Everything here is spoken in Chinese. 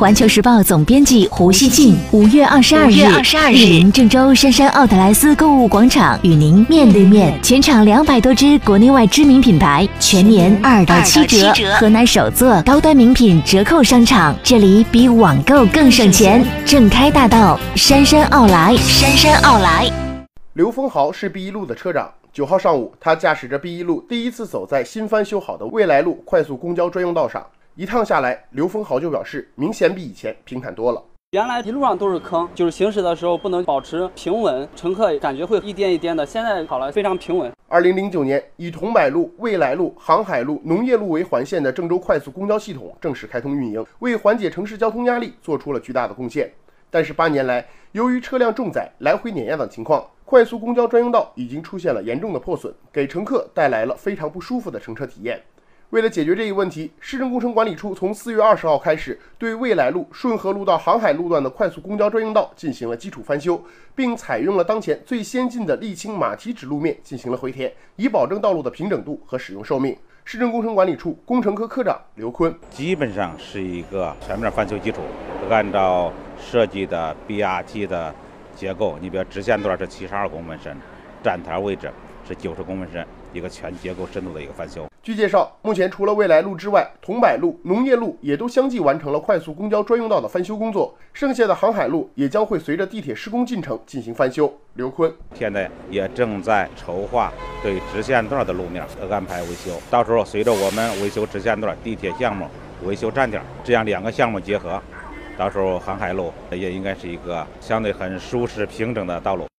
环球时报总编辑胡锡进五月二十二日，莅临郑州杉杉奥特莱斯购物广场，与您面对面。全场两百多支国内外知名品牌，全年二到七折。河南首座高端名品折扣商场，这里比网购更省钱。正开大道，杉杉奥莱，杉杉奥莱。刘丰豪是 B 一路的车长。九号上午，他驾驶着 B 一路第一次走在新翻修好的未来路快速公交专用道上。一趟下来，刘丰豪就表示，明显比以前平坦多了。原来一路上都是坑，就是行驶的时候不能保持平稳，乘客感觉会一颠一颠的。现在好了，非常平稳。二零零九年，以桐柏路、未来路、航海路、农业路为环线的郑州快速公交系统正式开通运营，为缓解城市交通压力做出了巨大的贡献。但是八年来，由于车辆重载、来回碾压等情况，快速公交专用道已经出现了严重的破损，给乘客带来了非常不舒服的乘车体验。为了解决这一问题，市政工程管理处从四月二十号开始，对未来路、顺河路到航海路段的快速公交专用道进行了基础翻修，并采用了当前最先进的沥青马蹄纸路面进行了回填，以保证道路的平整度和使用寿命。市政工程管理处工程科科长刘坤，基本上是一个全面翻修基础，按照设计的 BRT 的。结构，你比如直线段是七十二公分深，站台位置是九十公分深，一个全结构深度的一个翻修。据介绍，目前除了未来路之外，桐柏路、农业路也都相继完成了快速公交专用道的翻修工作，剩下的航海路也将会随着地铁施工进程进行翻修。刘坤现在也正在筹划对直线段的路面安排维修，到时候随着我们维修直线段地铁项目维修站点，这样两个项目结合。到时候航海路也应该是一个相对很舒适平整的道路。